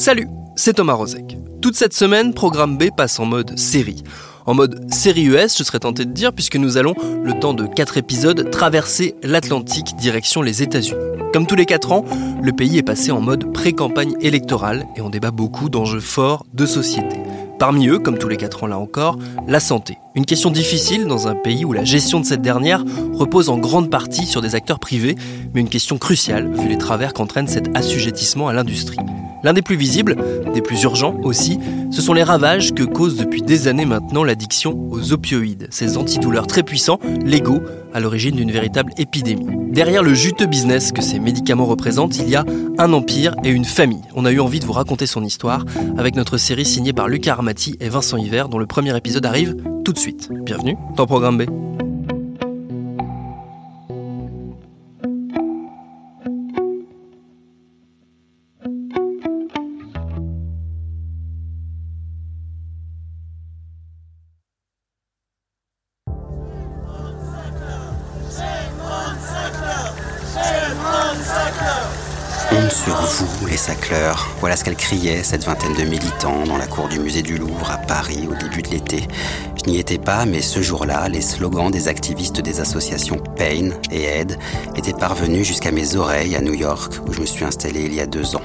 Salut, c'est Thomas Rozek. Toute cette semaine, Programme B passe en mode série. En mode série US, je serais tenté de dire, puisque nous allons, le temps de 4 épisodes, traverser l'Atlantique direction les États-Unis. Comme tous les 4 ans, le pays est passé en mode pré-campagne électorale et on débat beaucoup d'enjeux forts de société. Parmi eux, comme tous les 4 ans là encore, la santé. Une question difficile dans un pays où la gestion de cette dernière repose en grande partie sur des acteurs privés, mais une question cruciale vu les travers qu'entraîne cet assujettissement à l'industrie. L'un des plus visibles, des plus urgents aussi, ce sont les ravages que cause depuis des années maintenant l'addiction aux opioïdes, ces antidouleurs très puissants, légaux, à l'origine d'une véritable épidémie. Derrière le juteux business que ces médicaments représentent, il y a un empire et une famille. On a eu envie de vous raconter son histoire avec notre série signée par Lucas Armati et Vincent Hiver, dont le premier épisode arrive tout de suite. Bienvenue dans Programme B. Sur vous, les sacleurs. Voilà ce qu'elle criait, cette vingtaine de militants, dans la cour du musée du Louvre à Paris au début de l'été. Je n'y étais pas, mais ce jour-là, les slogans des activistes des associations Pain et Aid étaient parvenus jusqu'à mes oreilles à New York, où je me suis installé il y a deux ans.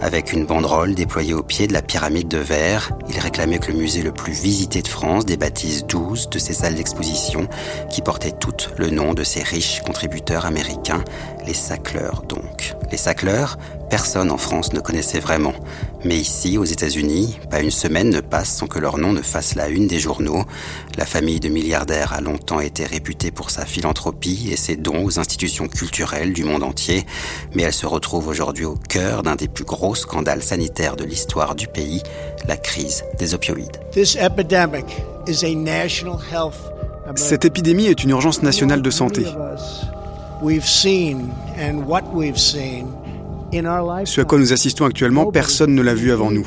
Avec une banderole déployée au pied de la pyramide de verre, ils réclamaient que le musée le plus visité de France débaptise 12 de ces salles d'exposition qui portaient toutes le nom de ces riches contributeurs américains, les sacleurs donc. Les sacleurs, personne en France ne connaissait vraiment. Mais ici, aux États-Unis, pas une semaine ne passe sans que leur nom ne fasse la une des journaux. La famille de milliardaires a longtemps été réputée pour sa philanthropie et ses dons aux institutions culturelles du monde entier, mais elle se retrouve aujourd'hui au cœur d'un des plus gros scandales sanitaires de l'histoire du pays, la crise des opioïdes. Cette épidémie est une urgence nationale de santé. Ce à quoi nous assistons actuellement, personne ne l'a vu avant nous.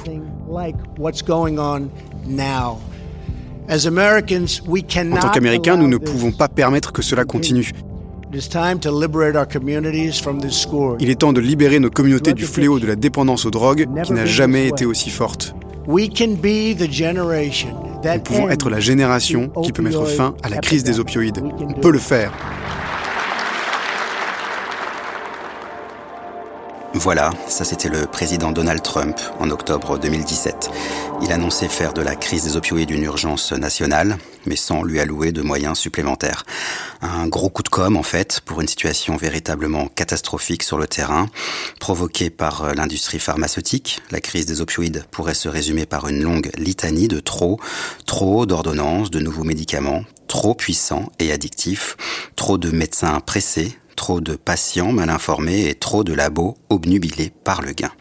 En tant qu'Américains, nous ne pouvons pas permettre que cela continue. Il est temps de libérer nos communautés du fléau de la dépendance aux drogues qui n'a jamais été aussi forte. Nous pouvons être la génération qui peut mettre fin à la crise des opioïdes. On peut le faire. Voilà, ça c'était le président Donald Trump en octobre 2017. Il annonçait faire de la crise des opioïdes une urgence nationale, mais sans lui allouer de moyens supplémentaires. Un gros coup de com' en fait, pour une situation véritablement catastrophique sur le terrain, provoquée par l'industrie pharmaceutique. La crise des opioïdes pourrait se résumer par une longue litanie de trop, trop d'ordonnances, de nouveaux médicaments, trop puissants et addictifs, trop de médecins pressés, trop de patients mal informés et trop de labos obnubilés par le gain.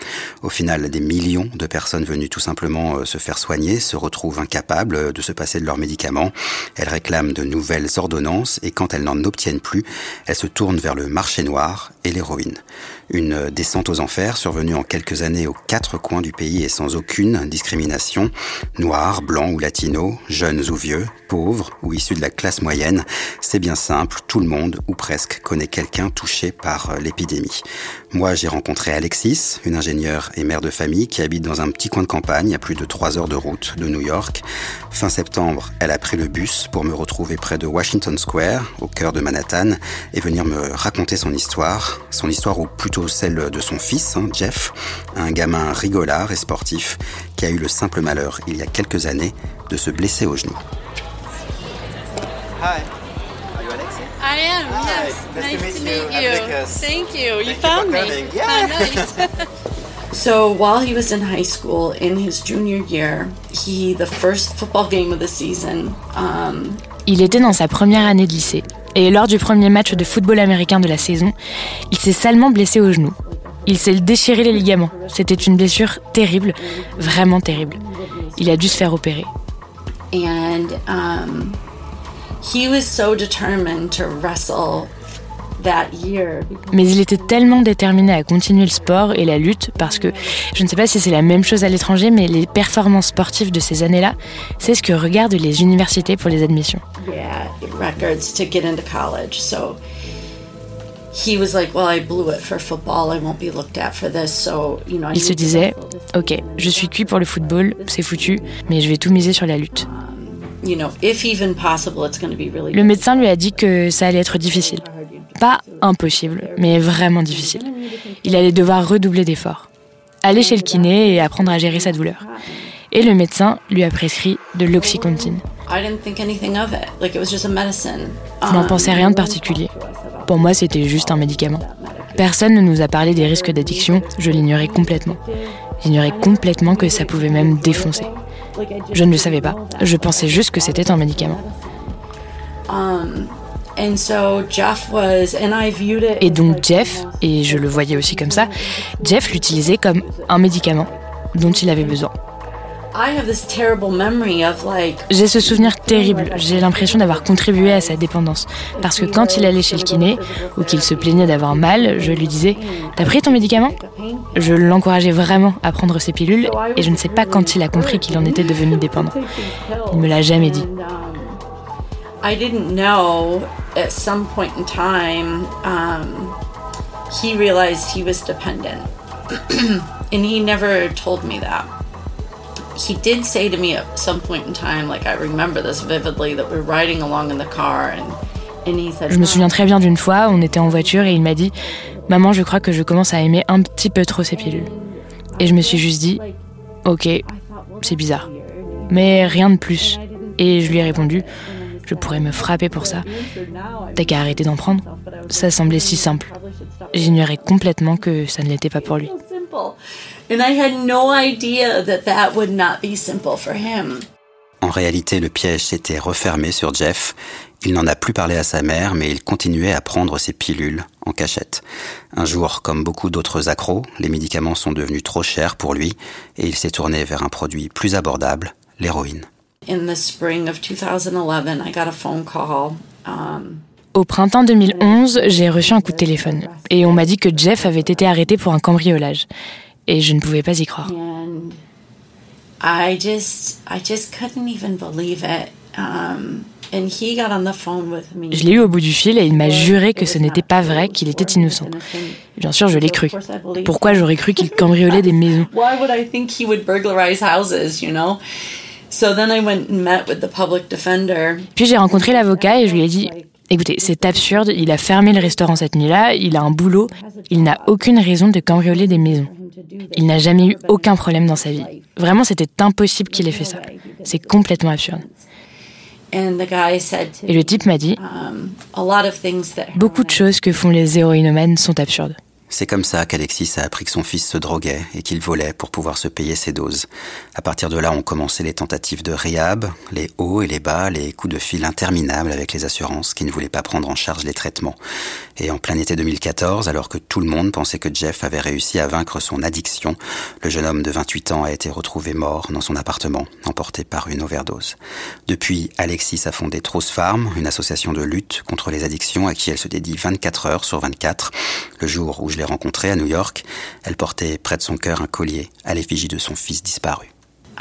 Au final, des millions de personnes venues tout simplement se faire soigner se retrouvent incapables de se passer de leurs médicaments. Elles réclament de nouvelles ordonnances et quand elles n'en obtiennent plus, elles se tournent vers le marché noir et l'héroïne. Une descente aux enfers survenue en quelques années aux quatre coins du pays et sans aucune discrimination. Noirs, blancs ou latinos, jeunes ou vieux, pauvres ou issus de la classe moyenne. C'est bien simple, tout le monde, ou presque, connaît quelqu'un touché par l'épidémie. Moi, j'ai rencontré Alexis, une ingénieure et mère de famille qui habite dans un petit coin de campagne à plus de trois heures de route de New York. Fin septembre, elle a pris le bus pour me retrouver près de Washington Square, au cœur de Manhattan, et venir me raconter son histoire. Son histoire ou plutôt celle de son fils, hein, Jeff, un gamin rigolard et sportif qui a eu le simple malheur, il y a quelques années, de se blesser au genou. Hi. Are you Alexis? I am, Hi. yes. Nice to Nice to meet meet you. you. I'm Nicholas. Thank you. You Thank you found for me. coming. Yeah. Oh, nice. So while he was in high school, in his junior year, he the first football game of the season. Um, Il était dans sa première année de lycée. Et lors du premier match de football américain de la saison, il s'est salement blessé au genou. Il s'est déchiré les ligaments. C'était une blessure terrible, vraiment terrible. Il a dû se faire opérer. And um, he was so determined to wrestle. Mais il était tellement déterminé à continuer le sport et la lutte parce que je ne sais pas si c'est la même chose à l'étranger, mais les performances sportives de ces années-là, c'est ce que regardent les universités pour les admissions. Yeah, records to get into college. So he was like, "Well, I blew it for football. I won't be looked at for this." So, you know, Il se disait, ok, je suis cuit pour le football, c'est foutu, mais je vais tout miser sur la lutte. Le médecin lui a dit que ça allait être difficile. Pas impossible, mais vraiment difficile. Il allait devoir redoubler d'efforts. Aller chez le kiné et apprendre à gérer sa douleur. Et le médecin lui a prescrit de l'oxycontine. Je n'en pensais rien de particulier. Pour moi, c'était juste un médicament. Personne ne nous a parlé des risques d'addiction, je l'ignorais complètement. J'ignorais complètement que ça pouvait même défoncer. Je ne le savais pas, je pensais juste que c'était un médicament. Um, and so Jeff was, and I viewed it. Et donc Jeff, et je le voyais aussi comme ça, Jeff l'utilisait comme un médicament dont il avait besoin. I have this terrible memory of like. J'ai ce souvenir terrible, j'ai l'impression d'avoir contribué à sa dépendance. Parce que quand il allait chez le kiné, ou qu'il se plaignait d'avoir mal, je lui disais T'as pris ton médicament? Je l'encourageais vraiment à prendre ses pilules, et je ne sais pas quand il a compris qu'il en était devenu dépendant. Il me l'a jamais dit. Um, I didn't know at some point in time um, he realized he was dependent, and he never told me that. He did say to me at some point in time, like I remember this vividly, that we're riding along in the car, and and he said, Je me souviens très bien d'une fois, on était en voiture et il m'a dit Maman, je crois que je commence à aimer un petit peu trop ces pilules. Et je me suis juste dit Ok, c'est bizarre. Mais rien de plus. Et je lui ai répondu Je pourrais me frapper pour ça. T'as qu'à arrêter d'en prendre. Ça semblait si simple. J'ignorais complètement que ça ne l'était pas pour lui. simple. And I had no idea that that would not be simple for him. En réalité, le piège s'était refermé sur Jeff. Il n'en a plus parlé à sa mère, mais il continuait à prendre ses pilules en cachette. Un jour, comme beaucoup d'autres accros, les médicaments sont devenus trop chers pour lui et il s'est tourné vers un produit plus abordable, l'héroïne. In the spring of 2011, I got a phone call. Um, Au printemps 2011, j'ai reçu un coup de téléphone et on m'a dit que Jeff avait été arrêté pour un cambriolage. Et je ne pouvais pas y croire. and I just, I just couldn't even believe it. And he got on the phone with me. Je l'ai eu au bout du fil et il m'a juré que ce n'était pas vrai, qu'il était innocent. Bien sûr, je l'ai cru. Pourquoi j'aurais cru qu'il cambriolait des maisons? Puis j'ai rencontré l'avocat et je lui ai dit Écoutez, c'est absurde, il a fermé le restaurant cette nuit-là, il a un boulot, il n'a aucune raison de cambrioler des maisons. Il n'a jamais eu aucun problème dans sa vie. Vraiment, c'était impossible qu'il ait fait ça. C'est complètement absurde. Et le type m'a dit um, Beaucoup de choses que font les héroïnomènes sont absurdes. C'est comme ça qu'Alexis a appris que son fils se droguait et qu'il volait pour pouvoir se payer ses doses. À partir de là ont commencé les tentatives de rehab, les hauts et les bas, les coups de fil interminables avec les assurances qui ne voulaient pas prendre en charge les traitements. Et en plein été 2014, alors que tout le monde pensait que Jeff avait réussi à vaincre son addiction, le jeune homme de 28 ans a été retrouvé mort dans son appartement, emporté par une overdose. Depuis, Alexis a fondé Trousse Farm, une association de lutte contre les addictions à qui elle se dédie 24 heures sur 24. Le jour où je l'ai rencontrée à New York, elle portait près de son cœur un collier à l'effigie de son fils disparu.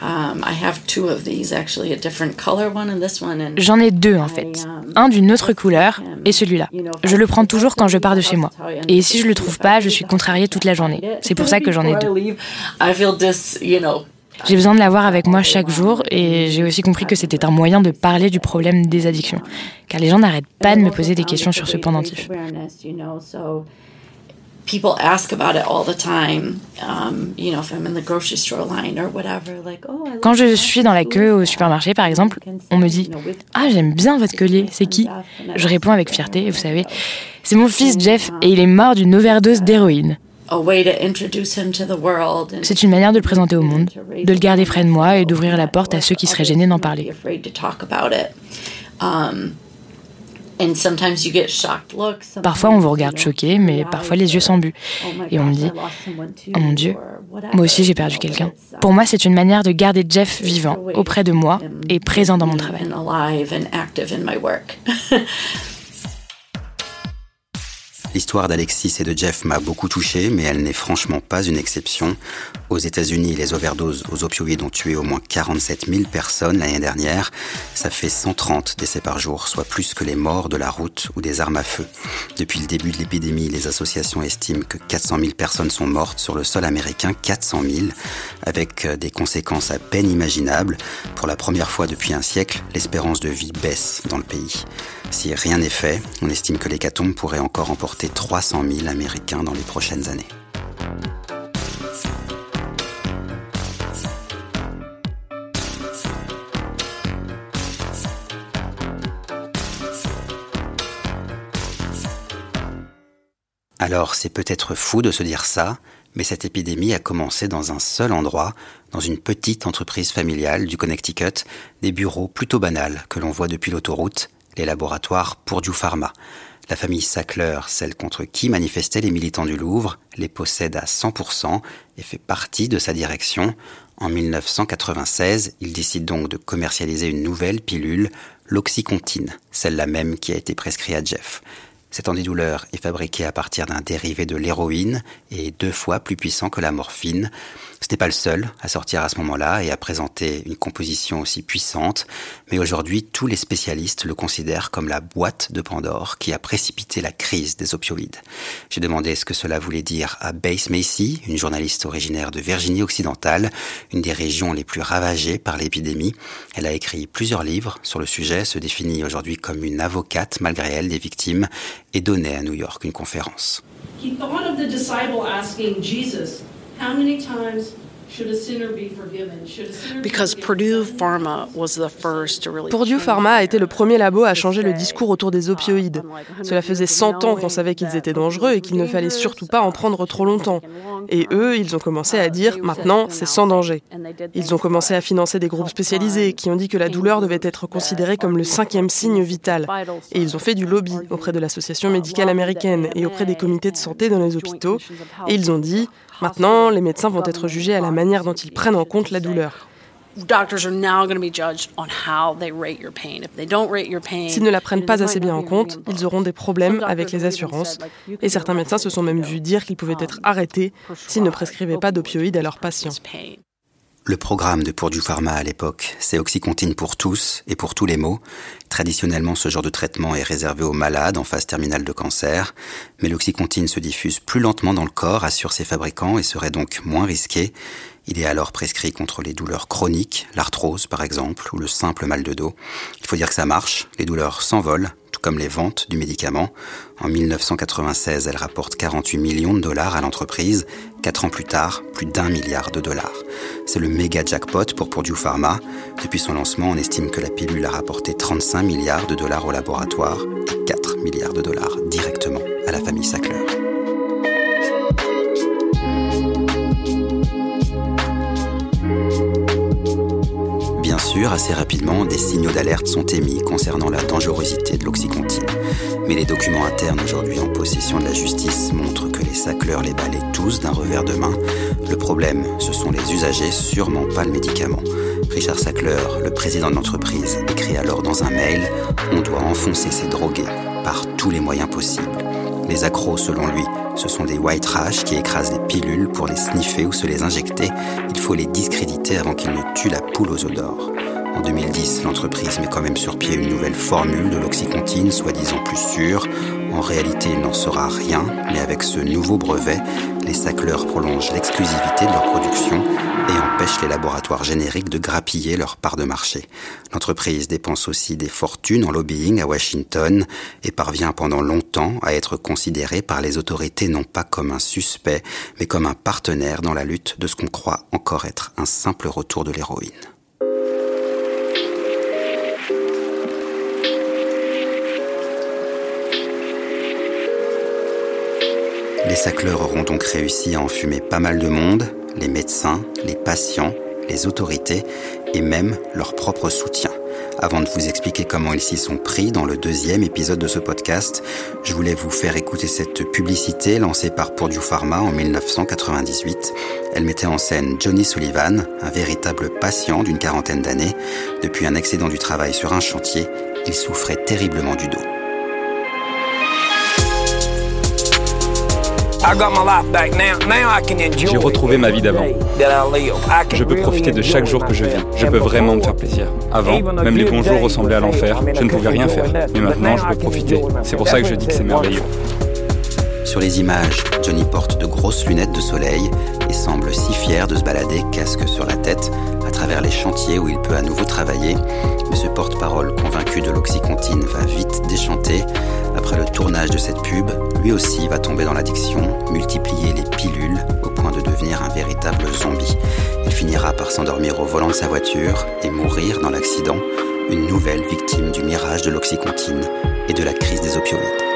um, I have two of these actually, a different color one and this one. And J'en ai deux en fait. Un d'une autre couleur et celui-là. Je le prends toujours quand je pars de chez moi. Et si je le trouve pas, je suis contrariée toute la journée. C'est pour ça que j'en ai deux. I feel dis, you know, J'ai besoin de l'avoir avec moi chaque jour et j'ai aussi compris que c'était un moyen de parler du problème des addictions. Car les gens n'arrêtent pas de me poser des questions sur ce pendentif. People ask about it all the time. Um, you know, if I'm in the grocery store line or whatever, like, oh, I Quand je suis dans la queue au supermarché, par exemple, on me dit Ah, j'aime bien votre collier, c'est qui? Je réponds avec fierté, vous savez, c'est mon fils Jeff et il est mort d'une overdose d'héroïne. a way to introduce him to the world and C'est une manière de le présenter au monde, de le garder près de moi et d'ouvrir la porte à ceux qui seraient gênés d'en parler. afraid to talk about it. Um, Parfois, on vous regarde choqué, mais parfois les yeux s'embuent. Et on me dit Oh mon Dieu, moi aussi j'ai perdu quelqu'un. Pour moi, c'est une manière de garder Jeff vivant auprès de moi et présent dans mon travail. L'histoire d'Alexis et de Jeff m'a beaucoup touché, mais elle n'est franchement pas une exception. Aux États-Unis, les overdoses aux opioïdes ont tué au moins 47 000 personnes l'année dernière. Ça fait 130 décès par jour, soit plus que les morts de la route ou des armes à feu. Depuis le début de l'épidémie, les associations estiment que 400 000 personnes sont mortes sur le sol américain, 400 000, avec des conséquences à peine imaginables. Pour la première fois depuis un siècle, l'espérance de vie baisse dans le pays. Si rien n'est fait, on estime que l'hécatombe pourrait encore emporter 300 000 Américains dans les prochaines années. Alors c'est peut-être fou de se dire ça, mais cette épidémie a commencé dans un seul endroit, dans une petite entreprise familiale du Connecticut, des bureaux plutôt banals que l'on voit depuis l'autoroute, les laboratoires Purdue Pharma. La famille Sackler, celle contre qui manifestaient les militants du Louvre, les possède à 100% et fait partie de sa direction. En 1996, il décide donc de commercialiser une nouvelle pilule, l'oxycontine, celle-là même qui a été prescrite à Jeff. Cet antidouleur est fabriqué à partir d'un dérivé de l'héroïne et deux fois plus puissant que la morphine. N'est pas le seul à sortir à ce moment-là et à présenter une composition aussi puissante, mais aujourd'hui tous les spécialistes le considèrent comme la boîte de Pandore qui a précipité la crise des opioïdes. J'ai demandé ce que cela voulait dire à Base Macy, une journaliste originaire de Virginie occidentale, une des régions les plus ravagées par l'épidémie. Elle a écrit plusieurs livres sur le sujet, se définit aujourd'hui comme une avocate malgré elle des victimes et donnait à New York une conférence. Purdue Pharma a été le premier labo à changer le discours autour des opioïdes. Cela faisait 100 ans qu'on savait qu'ils étaient dangereux et qu'il ne fallait surtout pas en prendre trop longtemps. Et eux, ils ont commencé à dire maintenant c'est sans danger. Ils ont commencé à financer des groupes spécialisés qui ont dit que la douleur devait être considérée comme le cinquième signe vital. Et ils ont fait du lobby auprès de l'Association médicale américaine et auprès des comités de santé dans les hôpitaux. Et ils ont dit Maintenant, les médecins vont être jugés à la manière dont ils prennent en compte la douleur. S'ils ne la prennent pas assez bien en compte, ils auront des problèmes avec les assurances. Et certains médecins se sont même vus dire qu'ils pouvaient être arrêtés s'ils ne prescrivaient pas d'opioïdes à leurs patients. Le programme de Purdue Pharma à l'époque, c'est Oxycontine pour tous et pour tous les maux. Traditionnellement, ce genre de traitement est réservé aux malades en phase terminale de cancer, mais l'oxycontine se diffuse plus lentement dans le corps, assurent ses fabricants, et serait donc moins risqué. Il est alors prescrit contre les douleurs chroniques, l'arthrose par exemple, ou le simple mal de dos. Il faut dire que ça marche, les douleurs s'envolent, comme les ventes du médicament. En 1996, elle rapporte 48 millions de dollars à l'entreprise. Quatre ans plus tard, plus d'un milliard de dollars. C'est le méga jackpot pour Purdue Pharma. Depuis son lancement, on estime que la pilule a rapporté 35 milliards de dollars au laboratoire et 4 milliards de dollars directement à la famille Sackler. Assez rapidement, des signaux d'alerte sont émis concernant la dangerosité de l'oxycontine. Mais les documents internes aujourd'hui en possession de la justice montrent que les sacleurs les balaient tous d'un revers de main. Le problème, ce sont les usagers, sûrement pas le médicament. Richard Sackler, le président de l'entreprise, écrit alors dans un mail On doit enfoncer ces drogués par tous les moyens possibles. Les accros, selon lui, ce sont des white trash qui écrasent des pilules pour les sniffer ou se les injecter. Il faut les discréditer avant qu'ils ne tuent la poule aux d'or. En 2010, l'entreprise met quand même sur pied une nouvelle formule de l'oxycontine, soi-disant plus sûre. En réalité, il n'en sera rien, mais avec ce nouveau brevet, les sacleurs prolongent l'exclusivité de leur production et empêchent les laboratoires génériques de grappiller leur part de marché. L'entreprise dépense aussi des fortunes en lobbying à Washington et parvient pendant longtemps à être considérée par les autorités non pas comme un suspect, mais comme un partenaire dans la lutte de ce qu'on croit encore être un simple retour de l'héroïne. Les sacleurs auront donc réussi à enfumer pas mal de monde, les médecins, les patients, les autorités et même leur propre soutien. Avant de vous expliquer comment ils s'y sont pris dans le deuxième épisode de ce podcast, je voulais vous faire écouter cette publicité lancée par Purdue Pharma en 1998. Elle mettait en scène Johnny Sullivan, un véritable patient d'une quarantaine d'années. Depuis un accident du travail sur un chantier, il souffrait terriblement du dos. J'ai retrouvé ma vie d'avant. Je peux profiter de chaque jour que je vis. Je peux vraiment me faire plaisir. Avant, même les bons jours ressemblaient à l'enfer. Je ne pouvais rien faire. Mais maintenant, je peux profiter. C'est pour ça que je dis que c'est merveilleux. Sur les images, Johnny porte de grosses lunettes de soleil et semble si fier de se balader casque sur la tête à travers les chantiers où il peut à nouveau travailler. Mais ce porte-parole convaincu de l'oxycontine va vite déchanter. Après le tournage de cette pub, lui aussi va tomber dans l'addiction, multiplier les pilules au point de devenir un véritable zombie. Il finira par s'endormir au volant de sa voiture et mourir dans l'accident, une nouvelle victime du mirage de l'oxycontine et de la crise des opioïdes.